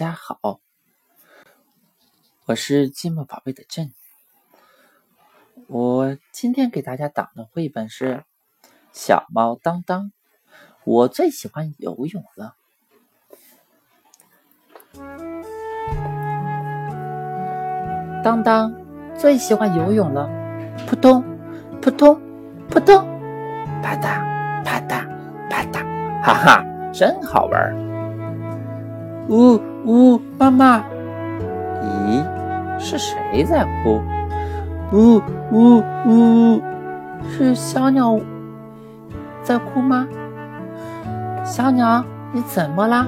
大家好，我是积木宝贝的朕。我今天给大家讲的绘本是《小猫当当》，我最喜欢游泳了。当当最喜欢游泳了，扑通扑通扑通，啪嗒啪嗒啪嗒，哈哈，真好玩儿。呜呜，妈妈！咦，是谁在哭？呜呜呜，是小鸟在哭吗？小鸟，你怎么啦？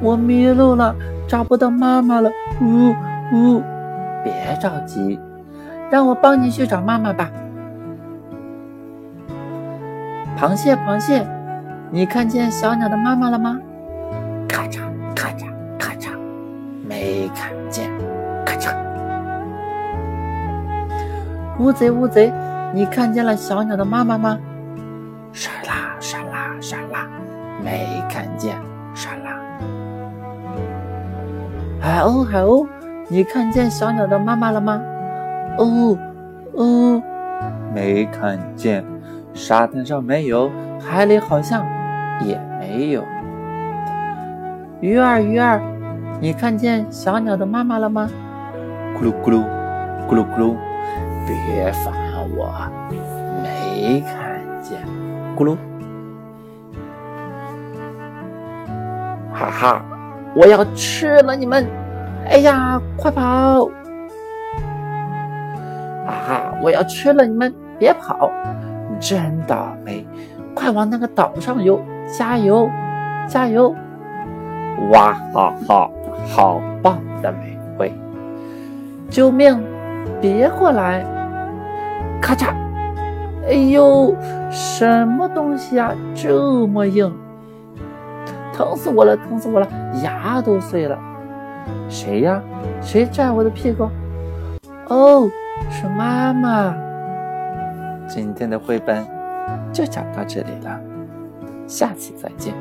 我迷路了，找不到妈妈了。呜呜，别着急，让我帮你去找妈妈吧。螃蟹，螃蟹，你看见小鸟的妈妈了吗？没看见。咔嚓，乌贼乌贼，你看见了小鸟的妈妈吗？沙啦沙啦沙啦，没看见。沙啦。海鸥海鸥，你看见小鸟的妈妈了吗？哦哦，没看见。沙滩上没有，海里好像也没有。鱼儿，鱼儿，你看见小鸟的妈妈了吗？咕噜咕噜，咕噜咕噜，别烦我，没看见。咕噜，哈哈，我要吃了你们！哎呀，快跑！哈哈，我要吃了你们！别跑，真倒霉！快往那个岛上游！加油，加油！哇哈哈，好棒的美味！救命！别过来！咔嚓！哎呦，什么东西啊，这么硬！疼死我了，疼死我了，牙都碎了！谁呀？谁拽我的屁股？哦，是妈妈！今天的绘本就讲到这里了，下次再见。